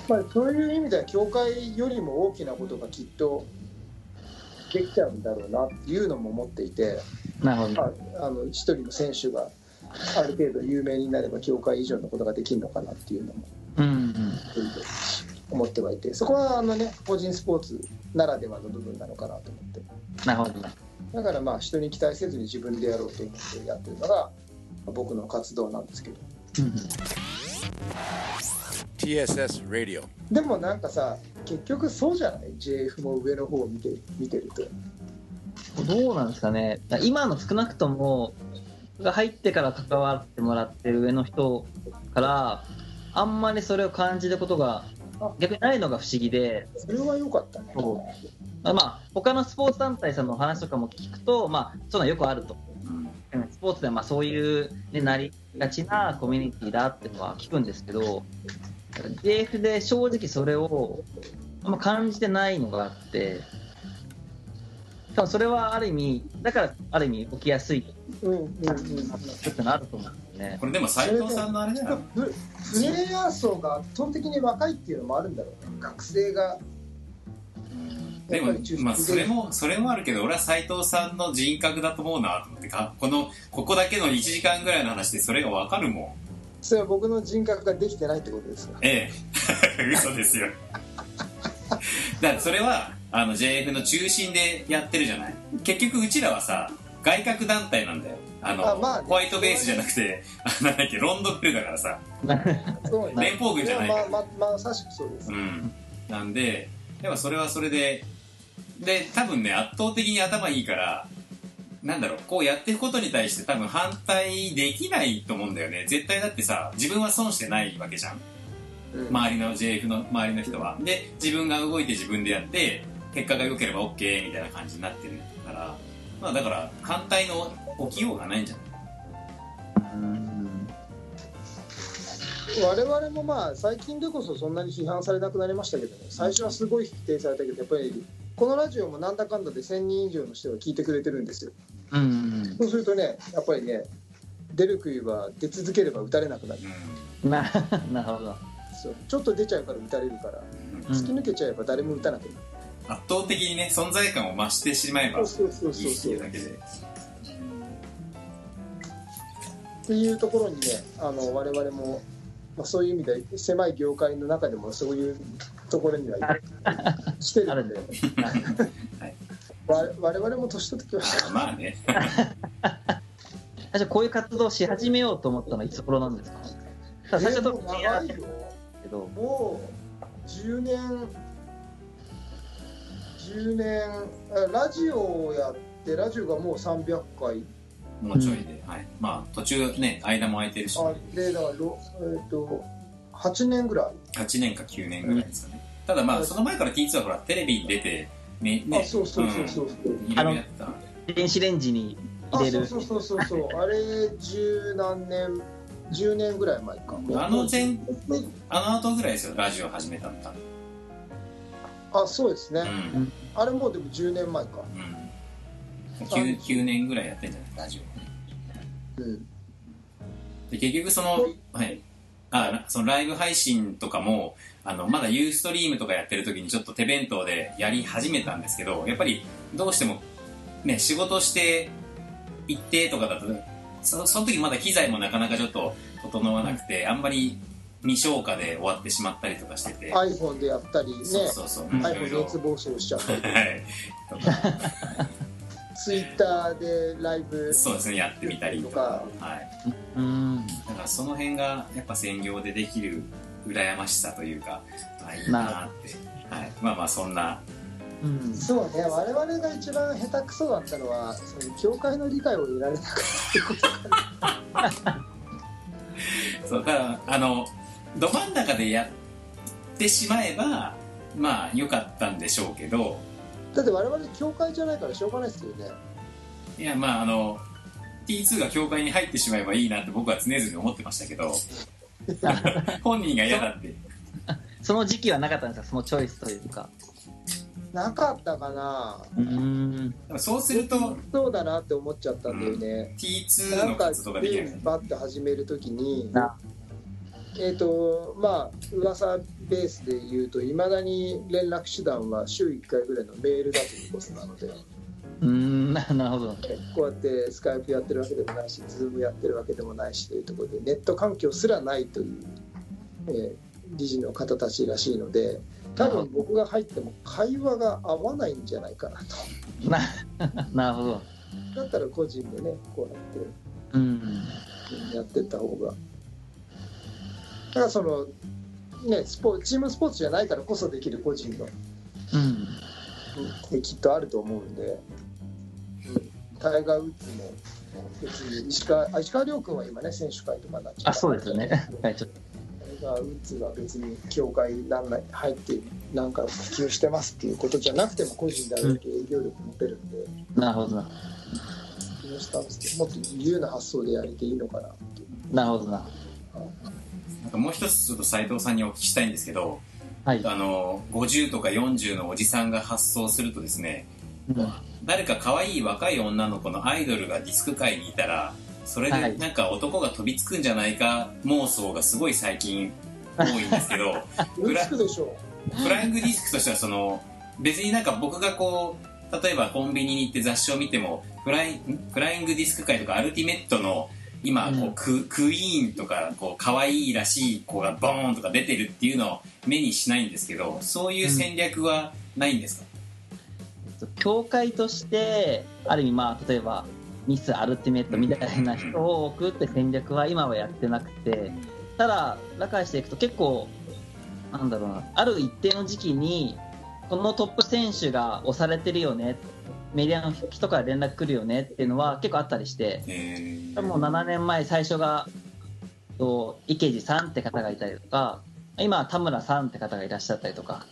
Speaker 2: まあ、そういう意味では協会よりも大きなことがきっとできちゃうんだろうなっていうのも思っていて。
Speaker 3: なるほど。
Speaker 2: まあ、あの一人の選手がある程度有名になれば協会以上のことができるのかなっていうのも
Speaker 3: うんうん。
Speaker 2: 思ってはいてそこはあの、ね、個人スポーツならではの部分なのかなと思って。
Speaker 3: なるほど
Speaker 2: だからまあ人に期待せずに自分でやろうと思ってやってるのが僕の活動なんですけど。
Speaker 3: うん
Speaker 1: TSS Radio.
Speaker 2: でもなんかさ結局そうじゃない？JF も上の方を見て見てると。
Speaker 3: どうなんですかね、今の少なくとも、が入ってから関わってもらってる上の人から、あんまりそれを感じることが逆にないのが不思議で、
Speaker 2: それは良かったね。
Speaker 3: まあ、他のスポーツ団体さんの話とかも聞くと、まあ、そういうのはよくあると。うん。スポーツではまあそういう、ね、なりがちなコミュニティだっていうのは聞くんですけど、JF で正直それをあんま感じてないのがあって、かもそれはある意味だからある意味起きやすい。
Speaker 2: うん。うん。うん。
Speaker 3: っると思うん。ですよね
Speaker 4: これでも斎藤さん。のあれだよ
Speaker 2: ププレイヤー層が圧倒的に若いっていうのもあるん。だろうね学生が
Speaker 4: でもまあ、それも、それもあるけど、俺は斎藤さんの人格だと思うなと思ってか、この、ここだけの1時間ぐらいの話でそれがわかるもん。
Speaker 2: それは僕の人格ができてないってことですか？
Speaker 4: ええ。[laughs] 嘘ですよ。[laughs] だからそれは、あの、JF の中心でやってるじゃない？結局、うちらはさ、外角団体なんだよ。あの、
Speaker 2: あまあね
Speaker 4: ホワイトベースじゃなくて、あなんだっけ、ロンドンプルだからさ。連邦軍じゃないから
Speaker 2: やまあまあまさしくそうです、
Speaker 4: うん。なんで、でもそれはそれで、で、多分ね、圧倒的に頭いいから、なんだろう、こうやっていくことに対して多分反対できないと思うんだよね。絶対だってさ、自分は損してないわけじゃん。
Speaker 2: うん
Speaker 4: 周りの JF の周りの人は。で、自分が動いて自分でやって、結果が良ければ OK みたいな感じになってるから、まあだから、反対の起きようがないんじゃない？
Speaker 2: 我々もまあ最近でこそそんなに批判されなくなりましたけどね。最初はすごい否定されたけどやっぱりこのラジオもなんだかんだで1000人以上の人が聞いてくれてるんですよ。
Speaker 3: うん
Speaker 2: そうするとねやっぱりね出る杭は出続ければ打たれなくなる。
Speaker 4: う
Speaker 3: な [laughs] なるほど。
Speaker 2: そう。ちょっと出ちゃうから打たれるから
Speaker 4: ん。
Speaker 2: 突き抜けちゃえば誰も打たなくなる、
Speaker 4: 圧倒的にね、存在感を増してしまえばいい
Speaker 2: そうそうそう
Speaker 4: って
Speaker 2: そう
Speaker 4: いうだけで。
Speaker 2: っていうところにねあの我々も、まあ、そういう意味で狭い業界の中でもそういうところには来てるんで。
Speaker 4: はい
Speaker 2: 我我々も年取ってきました
Speaker 4: あまあね。
Speaker 3: あじゃあこういう活動をし始めようと思ったのはいつ頃なんですか？最初と
Speaker 2: 長いよ
Speaker 3: けど。
Speaker 2: もう10年10年あラジオをやってラジオがもう300回
Speaker 4: もうちょいで。はい。まあ、途中ね、間も空いてるし、
Speaker 2: あでだからろえっ、と8年ぐらい、
Speaker 4: 8年か9年ぐらいですかね。ただまあ、その前から T2 はほら、テレビに出て、ね、ね
Speaker 2: あそうそうそうそう、
Speaker 4: いろいろやってた。
Speaker 3: 電子レンジに
Speaker 2: あ
Speaker 3: 入れる
Speaker 2: そうそうそうそうそう [laughs] あれ十何年10年ぐらい前か
Speaker 4: あの前、あの後ぐらいですよ、ラジオ始めたの多分。
Speaker 2: あそうですね、
Speaker 4: うん。
Speaker 2: あれもうでも10年前か
Speaker 4: うん。9, 9年ぐらいやってんじゃない？ラジオ。
Speaker 2: うん
Speaker 4: で、結局その、はい。あ、そのライブ配信とかも、あの、まだユーストリームとかやってる時にちょっと手弁当でやり始めたんですけど、やっぱりどうしても、ね、仕事して行ってとかだと、そその時まだ機材もなかなかちょっと整わなくて、あんまり未消化で終わってしまったりとかしてて。
Speaker 2: iPhone でやったりね
Speaker 4: そうそうそう。
Speaker 2: iPhone
Speaker 4: ろ
Speaker 2: 熱暴走しちゃったり
Speaker 4: はい。[laughs] とか
Speaker 2: Twitter でライブ
Speaker 4: そうですね、やってみたりとか。はい。
Speaker 3: うん
Speaker 4: だからその辺がやっぱ専業でできる羨ましさというか、あいいなって。はい。まあまあそんな、
Speaker 3: うん
Speaker 2: そうね我々が一番下手くそだったのはその教会の理解を得られなかったってことかな [laughs]
Speaker 4: そう、だから、あの、ど真ん中でやってしまえば、まあ良かったんでしょうけど、
Speaker 2: だって我々教会じゃないからしょうがないですよね。
Speaker 4: いやまああの、T2 が教会に入ってしまえばいいなって僕は常々思ってましたけど、[laughs] 本人が嫌だって。
Speaker 3: その時期はなかったんですか？そのチョイスというか。
Speaker 2: なかったかな。
Speaker 3: うん。
Speaker 4: そうすると、
Speaker 2: そうだなって思っちゃったんだよね、
Speaker 4: T2
Speaker 2: なんか
Speaker 4: の活動ができない。
Speaker 2: バッて始めるときに
Speaker 3: な
Speaker 2: えっ、とまあ噂ベースで言うといまだに連絡手段は週1回ぐらいのメールだということなので
Speaker 3: うんな [laughs] なるほど。
Speaker 2: こうやってスカイプやってるわけでもないしズームやってるわけでもないしというところでネット環境すらないという、えー理事の方たちらしいので多分僕が入っても会話が合わないんじゃないかなと。
Speaker 3: な [laughs] なるほど。
Speaker 2: だったら個人でねこうやって
Speaker 3: うん。
Speaker 2: やってった方がだからそのねスポチームスポーツじゃないからこそできる個人の。
Speaker 3: うん。
Speaker 2: うん。きっとあると思うんで、うんタイガー・ウッズも別に石川あ石川遼君は今ね選手会とかになっちゃ
Speaker 3: あそうですよね。はいちょっ
Speaker 2: タイガー・ウッズが別に協会なんない入ってなんか普及してますっていうことじゃなくても個人であるだけ営業力持てるんで、
Speaker 3: となるほど。な
Speaker 2: もっと自由な発想でやれていいのかな。
Speaker 3: なるほどな
Speaker 4: なんかもう一つちょっと斉藤さんにお聞きしたいんですけど、
Speaker 3: はい。
Speaker 4: あの、50とか40のおじさんが発想するとですね、
Speaker 3: うん。
Speaker 4: 誰か可愛い若い女の子のアイドルがディスク界にいたらそれ
Speaker 3: はい。
Speaker 4: でなんか男が飛びつくんじゃないか妄想がすごい最近多いんですけど
Speaker 2: 追いつくでしょ。
Speaker 4: フライングディスクとしてはその別になんか僕がこう例えばコンビニに行って雑誌を見てもフライんフライングディスク界とかアルティメットの今こう、
Speaker 3: うん。
Speaker 4: ククイーンとかこう可愛いらしい子がボーンとか出てるっていうのを目にしないんですけどそういう戦略はないんですか、
Speaker 3: 協会としてある意味まあ例えばミス・アルティメットみたいな人を置くって戦略は今はやってなくてただ打開していくと結構なんだろうなある一定の時期にこのトップ選手が押されてるよねメディアの人から連絡来るよねっていうのは結構あったりして。
Speaker 4: え
Speaker 3: もう7年前最初がと池地さんって方がいたりとか今は田村さんって方がいらっしゃったりとか。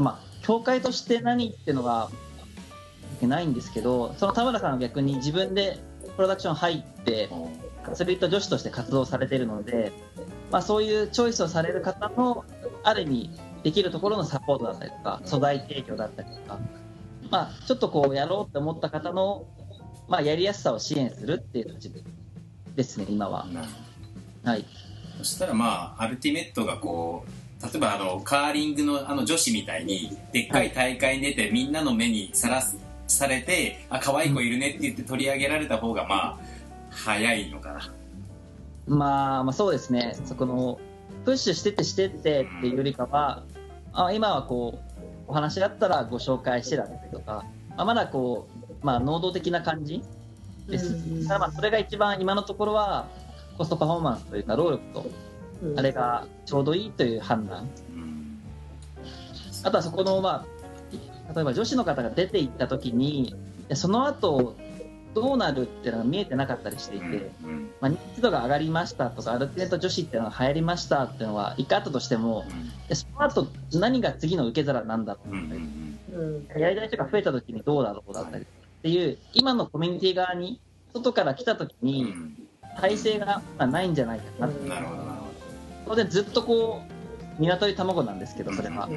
Speaker 3: まあ、協会として何っていうのがないんですけど、その田村さんは逆に自分でプロダクション入って、アスリート女子として活動されているので、まあ、そういうチョイスをされる方の、ある意味、できるところのサポートだったりとか、素材提供だったりとか、まあ、ちょっとこうやろうって思った方の、まあ、やりやすさを支援するっていう立場ですね、今は。はい。
Speaker 4: どそしたらまあアルティメットがこう例えばあのカーリングのあの女子みたいにでっかい大会に出てみんなの目にさらすされてあ可愛い子いるねって言って取り上げられた方がまあ早いのかな
Speaker 3: まあ、まあそうですね、そこのプッシュしてってしてってっていうよりかは、あ今はこうお話があったらご紹介してだったりとか、まあ、まだこう、まあ、能動的な感じ？です。
Speaker 2: うん
Speaker 3: ただまあそれが一番今のところはコストパフォーマンスというか労力と
Speaker 2: うん
Speaker 3: あれがちょうどいいという判断。
Speaker 4: うん
Speaker 3: あとはそこの、まあ、例えば女子の方が出ていった時に、でその後どうなるっていうのが見えてなかったりしていて、
Speaker 4: うん
Speaker 3: まあ、認知度が上がりましたとか、アルティメット女子っていうのが流行りましたっていうのは一回あったとしても、でその後何が次の受け皿なんだろう
Speaker 4: うんうん
Speaker 2: うん。
Speaker 3: やりたい人が増えた時にどうだろうだったりっていう、今のコミュニティ側に、外から来た時に、
Speaker 4: ん。
Speaker 3: 体制がまあないんじゃないかな。
Speaker 2: う。ん。
Speaker 4: なるほどなるほ
Speaker 3: 当然ずっとこう、鶏卵なんですけど、それは。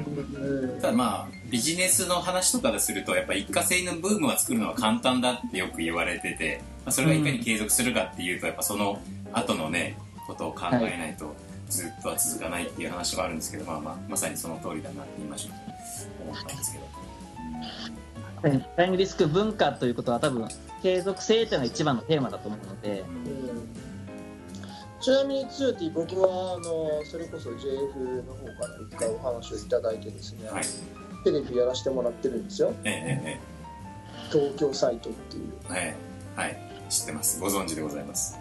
Speaker 4: ただまあビジネスの話とかでするとやっぱ一過性のブームは作るのは簡単だってよく言われてて、まあ、それがいかに継続するかっていうとやっぱその後のねことを考えないとずっとは続かないっていう話があるんですけど、まあまあまさにその通りだなって言いましょう思ったんですけど、
Speaker 3: フライングリスク文化ということは多分、継続性というのが一番のテーマだと思うので、
Speaker 4: うん
Speaker 2: ちなみにツーティ僕はあのそれこそ JF の方から一回お話をいただいてですね、
Speaker 4: はい。
Speaker 2: テレビやらせてもらってるんですよ。
Speaker 4: えええ
Speaker 2: 東京サイトっていう。
Speaker 4: えええはい。知ってます。ご存知でございます。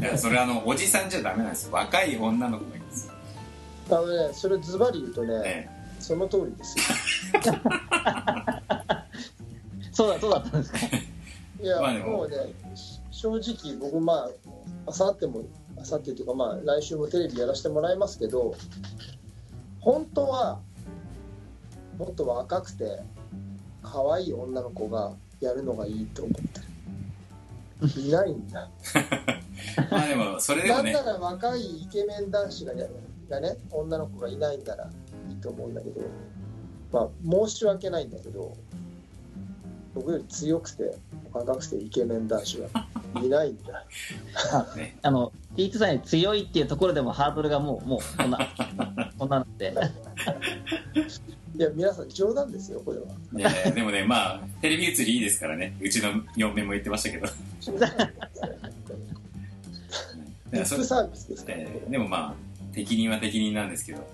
Speaker 4: いやそれあのおじさんじゃダメなんですよ。若い女の子がいるんです。よ、
Speaker 2: あのねそれズバリ言うとね、
Speaker 4: え
Speaker 2: その通りですよ。[laughs]
Speaker 3: そうだ、そうだったんですか。
Speaker 2: いや、
Speaker 4: まあでも。
Speaker 2: もうねし正直僕まああさってもあさってというかまあ来週もテレビやらせてもらいますけど本当はもっと若くて可愛い女の子がやるのがいいと思ってる。いないんだ。
Speaker 4: え [laughs] まあでもそれでもね。
Speaker 2: だったら若いイケメン男子がやがね女の子がいないんならいいと思うんだけどまあ申し訳ないんだけど僕より強くて若くてイケメン男子がいないんだ。[laughs]
Speaker 4: ね
Speaker 3: あの、ピートさんより強いっていうところでもハードルがもう、もう、こんな、[laughs] こんなので。[laughs]
Speaker 2: いや皆さん冗談ですよこれは。
Speaker 4: いやいやでもねまあテレビ映りいいですからね。うちの嫁も言ってましたけど。
Speaker 2: リップサービスですから、
Speaker 4: えーでもまあ適任は適任なんですけど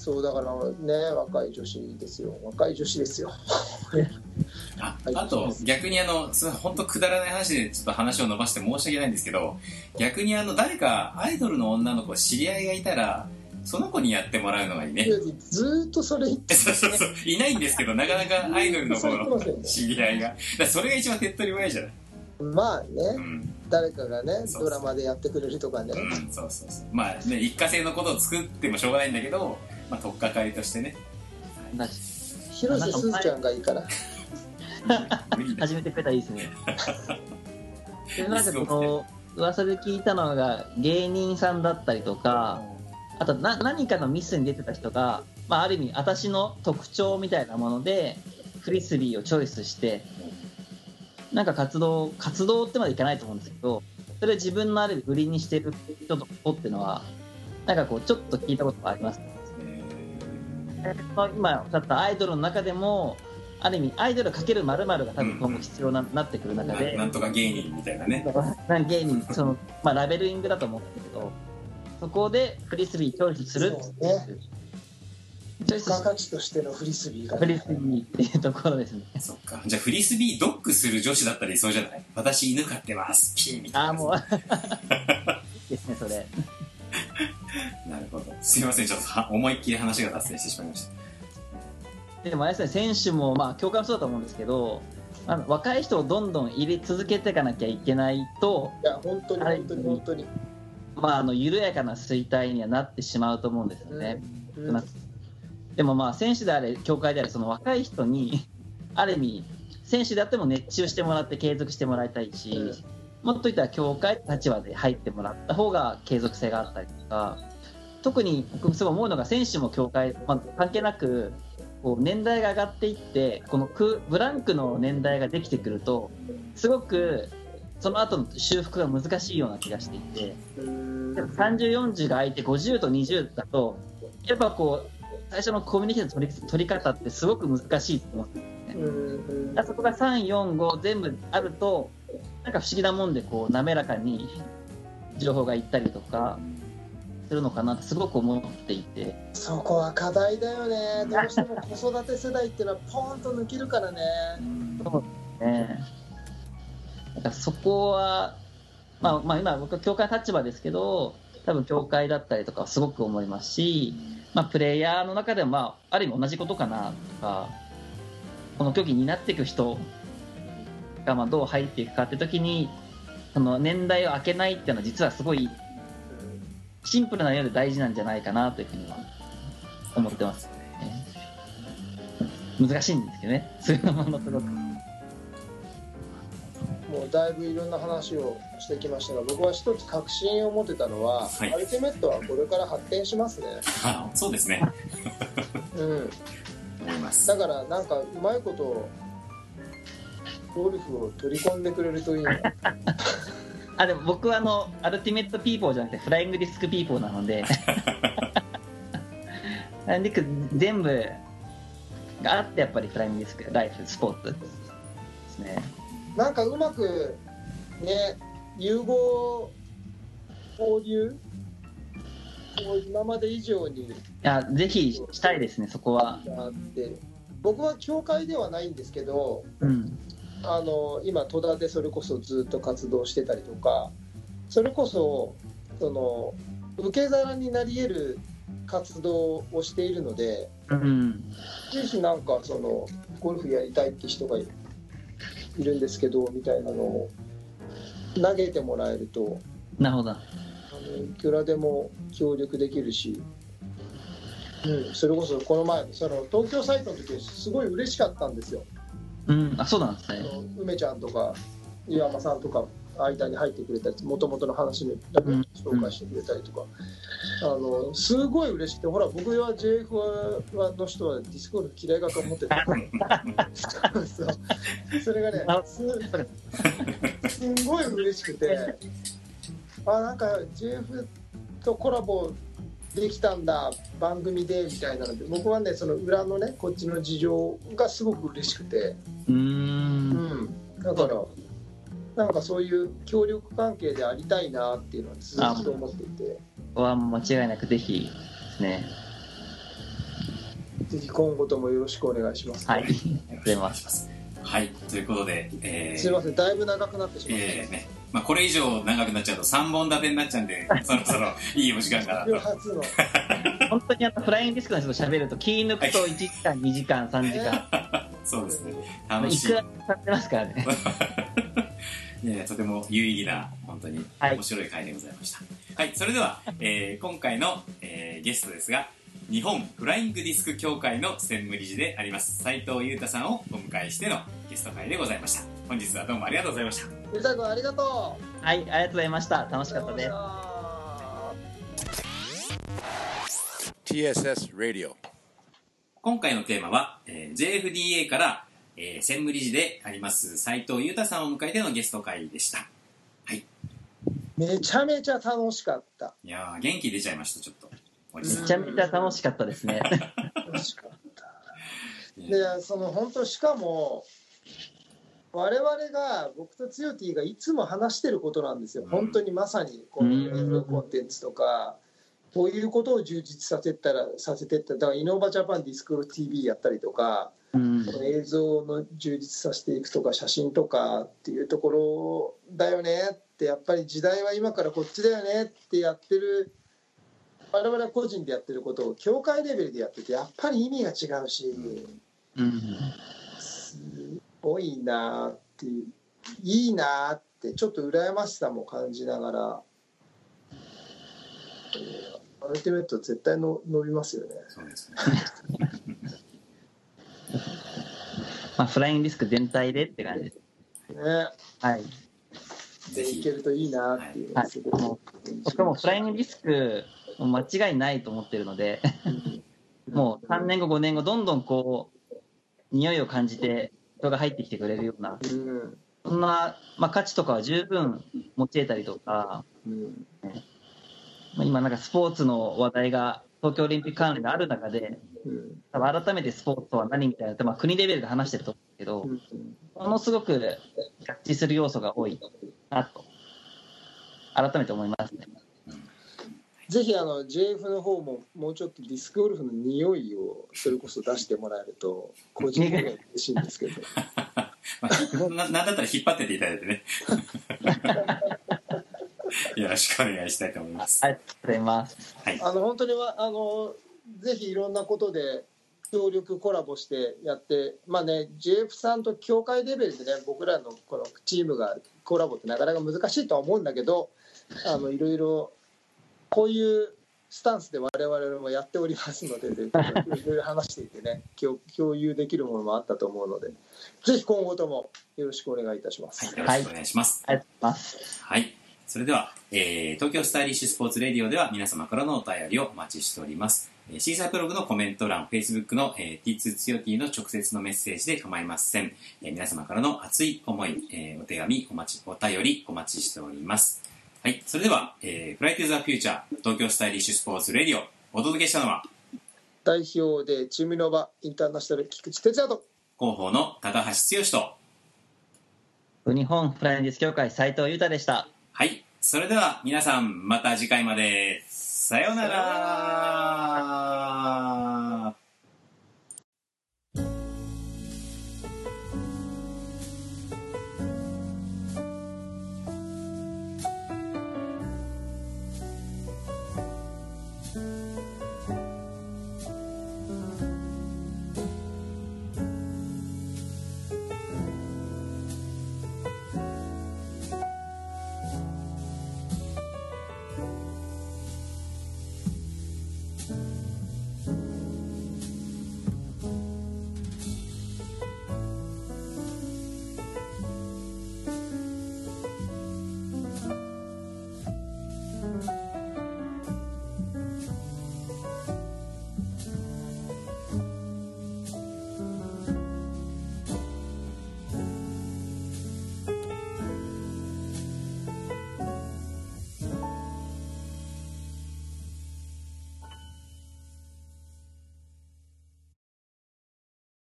Speaker 2: そうだからね若い女子ですよ。若い女子ですよ。[laughs]
Speaker 4: あ
Speaker 2: はい。
Speaker 4: あと逆にあの本当くだらない話でちょっと話を伸ばして申し訳ないんですけど逆にあの誰かアイドルの女の子知り合いがいたらその子にやってもらうのがいいね。
Speaker 2: ずーっとそれ言って [laughs]
Speaker 4: そうそうそう。いないんですけどなかなかアイドルの子の知り合いが。それが一番手っ取り早いじゃない。
Speaker 2: まあね、
Speaker 4: うん、
Speaker 2: 誰かがねドラマでやってくれるとかね、
Speaker 4: うん、そうそうそう。まあね一過性のことを作ってもしょうがないんだけどまあ取っかかりとしてね。
Speaker 3: だし
Speaker 2: 広瀬すずちゃんがいいから。
Speaker 3: 始めてくれたらいいですね。でなんかその噂で聞いたのが芸人さんだったりとか、あとな何かのミスに出てた人が、まあ、ある意味私の特徴みたいなものでフリスビーをチョイスしてなんか活動活動ってまでいかないと思うんですけどそれを自分のある売りにしてる人とかっていうのはなんかこうちょっと聞いたことがあります。まあ今おっしゃったアイドルの中でもある意味アイドルかけるが多分今後必要な,、なってくる中で
Speaker 4: ななんとか芸人みたいなね。
Speaker 3: なん芸人その、[laughs] まあ、ラベルイングだと思うんですけどそこでフリスビーチョイスする
Speaker 2: そう。ね
Speaker 3: チョイス
Speaker 2: 付加価値としてのフリスビーが。
Speaker 3: フリ
Speaker 2: ね
Speaker 3: スビーっていうところですね。
Speaker 4: そっか。じゃあフリスビードッグする女子だったらいそうじゃない？私犬飼ってます。ピンみたいな
Speaker 3: ああもう。[laughs] いいですねそれ [laughs]
Speaker 4: なるほど。すいませんちょっとは思いっきり話が脱線してしまいました。
Speaker 3: でもあれですね選手もまあ共感もそうだと思うんですけどあの若い人をどんどん入れ続けていかなきゃいけないと、
Speaker 2: いや本当に
Speaker 3: はい。
Speaker 2: 本当に本当に、
Speaker 3: まあ、あの緩やかな衰退にはなってしまうと思うんですよね、
Speaker 2: うん。うん
Speaker 3: でもまあ選手であれ協会であれその若い人にある意味選手であっても熱中してもらって継続してもらいたいし、もっと言ったら協会の立場で入ってもらった方が継続性があったりとか特に僕すごい思うのが選手も協会、まあ、関係なくこう年代が上がっていってこのクブランクの年代ができてくるとすごくその後の修復が難しいような気がしていて。
Speaker 2: うん
Speaker 3: でも30、40が空いて50と20だと、やっぱこう、最初のコミュニケーションの取り取り方ってすごく難しいと思うんですよね。そこが3、4、5全部あると、なんか不思議なもんでこう滑らかに情報がいったりとかするのかなってすごく思っていて、
Speaker 2: そこは課題だよねどうしても子育て世代っていうのはポーンと抜けるからね
Speaker 3: ね。だからそこは、まあ、まあ今僕は教会の立場ですけど、多分教会だったりとかはすごく思いますし、まあプレイヤーの中でもまあある意味同じことかなとか、この競技になっていく人がまあどう入っていくかって時に、その年代を空けないっていうのは実はすごいシンプルなようで大事なんじゃないかなというふうには思ってます、ね。難しいんですけどね、[laughs] そういうものすごく。
Speaker 2: もうだいぶいろんな話をしてきましたが僕は一つ確信を持ってたのは、
Speaker 4: はい。
Speaker 2: アルティメットはこれから発展しますね、
Speaker 4: あそうですね。
Speaker 2: うん、[laughs]
Speaker 4: 思います。
Speaker 2: だからなんかうまいことゴルフを取り込んでくれるといいな。[laughs]
Speaker 3: あでも僕はあの Ultimate people じゃなくて flying disc people なので。フライングディスク全部があってやっぱりフライングディスクライフスポーツですね。
Speaker 2: なんかうまくね融合交流を今まで以上に
Speaker 3: いやぜひしたいですねそこは。
Speaker 2: 僕は教会ではないんですけど
Speaker 3: うん
Speaker 2: あの今戸田でそれこそずっと活動してたりとかそれこそその受け皿になり得る活動をしているので
Speaker 3: うん
Speaker 2: ぜひなんかそのゴルフやりたいって人がいいるんですけどみたいなのを投げてもらえると
Speaker 3: なるほど
Speaker 2: あのいくらでも協力できるし、うん、それこそこの前その東京サイトの時すごい嬉しかったんですよ。
Speaker 3: うんあそうなんですね。
Speaker 2: 梅ちゃんとか岩間さんとか間に入ってくれたりもともとの話に
Speaker 3: うん
Speaker 2: 紹介してくれたりとか、あのすごい嬉しくてほら僕は JF の人はディスコール嫌いだと思ってた。[laughs] そうそう。それがね
Speaker 3: あ
Speaker 2: すすんごい嬉しくて。あなんか JF とコラボできたんだ番組でみたいなので僕はねその裏のねこっちの事情がすごく嬉しくて。
Speaker 3: う
Speaker 2: ん。ん、だから、なんかそういう協力関係でありたいなっていうのはずっと思っていて、
Speaker 3: ここは間違いなくぜひですね。
Speaker 2: ぜひ今後ともよろしくお願いします。
Speaker 3: はい。ありがとうござい
Speaker 4: お願
Speaker 3: ます
Speaker 4: いします。はい。ということでえー
Speaker 2: すいません、だいぶ長くなってしまって、
Speaker 4: えーねまあ、これ以上長くなっちゃうと3本立てになっちゃうんで [laughs] そろそろいいお時間かなと。
Speaker 3: 本当にあのフライングディスクの人と喋ると気抜くと1時間2時間3時間。[laughs]
Speaker 4: そうですね。楽しい。
Speaker 3: いくら使ってますからね。[laughs]
Speaker 4: とても有意義な本当に
Speaker 3: はい。
Speaker 4: 面白い回でございました。はい、それでは、えー今回の、えーゲストですが日本フライングディスク協会の専務理事であります斉藤裕太さんをお迎えしてのゲスト会でございました本日はどうもありがとうございました
Speaker 2: ゆたくんありがとう。
Speaker 3: はいありがとうございました楽しかったです
Speaker 1: TSS Radio.
Speaker 4: 今回のテーマは、えー JFDA からえー専務理事であります斉藤裕太さんを迎えてのゲスト会でした。
Speaker 2: めちゃめちゃ楽しかった
Speaker 4: いやー、元気出ちゃいました、ちょっと。
Speaker 3: めちゃめちゃ楽しかったですね。
Speaker 2: 楽しかったでその本当しかも我々が僕とつよティがいつも話してることなんですよ、
Speaker 4: うん。
Speaker 2: 本当にまさにこの映像コンテンツとか、こういうことを充実させたらさせてった。だからイノーバジャパンディスクロ TV やったりとか、
Speaker 3: うん。
Speaker 2: この映像の充実させていくとか写真とかっていうところだよねってやっぱり時代は今からこっちだよねってやってる。我々は個人でやってることを協会レベルでやっててやっぱり意味が違うし。
Speaker 3: うん。
Speaker 2: すごいなーっていういいなーってちょっと羨ましさも感じながら、えーアルティメット絶対の伸びますよね。
Speaker 4: そうですね。[laughs]
Speaker 3: まあ、フライングディスク全体でって感じです。
Speaker 2: ね
Speaker 3: はい。
Speaker 4: ぜひ
Speaker 2: いけ。るといいなっていうの
Speaker 3: はい
Speaker 2: がすごい
Speaker 3: もう僕もフライングディスク、もう間違いないと思ってるので、もう3年後、5年後、どんどんこう、匂いを感じて人が入ってきてくれるような、
Speaker 2: うん。
Speaker 3: そんな、まあ、価値とかは十分持ち得たりとか、
Speaker 2: うん。
Speaker 3: まあ今なんかスポーツの話題が東京オリンピック関連である中で、
Speaker 2: うん。
Speaker 3: 多分改めてスポーツとは何みたいなって、まあ、国レベルで話してると思うけど、
Speaker 2: うん。
Speaker 3: ものすごく合致する要素が多いなと、改めて思いますね。
Speaker 2: ぜひあの JF の方ももうちょっとディスクゴルフの匂いをそれこそ出してもらえると個人的には嬉しいんですけど [laughs]
Speaker 4: まあ、ななんだったら引っ張ってていただいてね。[laughs] よろしくお願いしたいと思います。
Speaker 3: ありがとうございます。
Speaker 4: はい。
Speaker 2: あの本当にはあのぜひいろんなことで協力コラボしてやってまあね JF さんと協会レベルでね僕らのこのチームがコラボってなかなか難しいとは思うんだけどあのいろいろこういうスタンスで我々もやっておりますのででいろいろ話していてね共共有できるものもあったと思うのでぜひ今後ともよろしくお願いいたします。
Speaker 4: はい、よろしくお願いします。
Speaker 3: ありがとうございます。
Speaker 4: はい。それでは、えー東京スタイリッシュスポーツレディオでは皆様からのお便りをお待ちしております。えーシーサーブログのコメント欄、Facebook の、えー、T2 つよ T の直接のメッセージで構いません。えー皆様からの熱い思い、えーお手紙、お待ち、お便りお待ちしております。はい。それでは、えー、フライトゥーザフューチャー東京スタイリッシュスポーツレディオ、お届けしたのは、
Speaker 2: 代表でチームノバインターナショナル菊池哲也と
Speaker 4: 広報の高橋剛と、
Speaker 3: 日本フライングディス協会斉藤裕太でした。
Speaker 4: はい。それでは皆さん、また次回まで。さようなら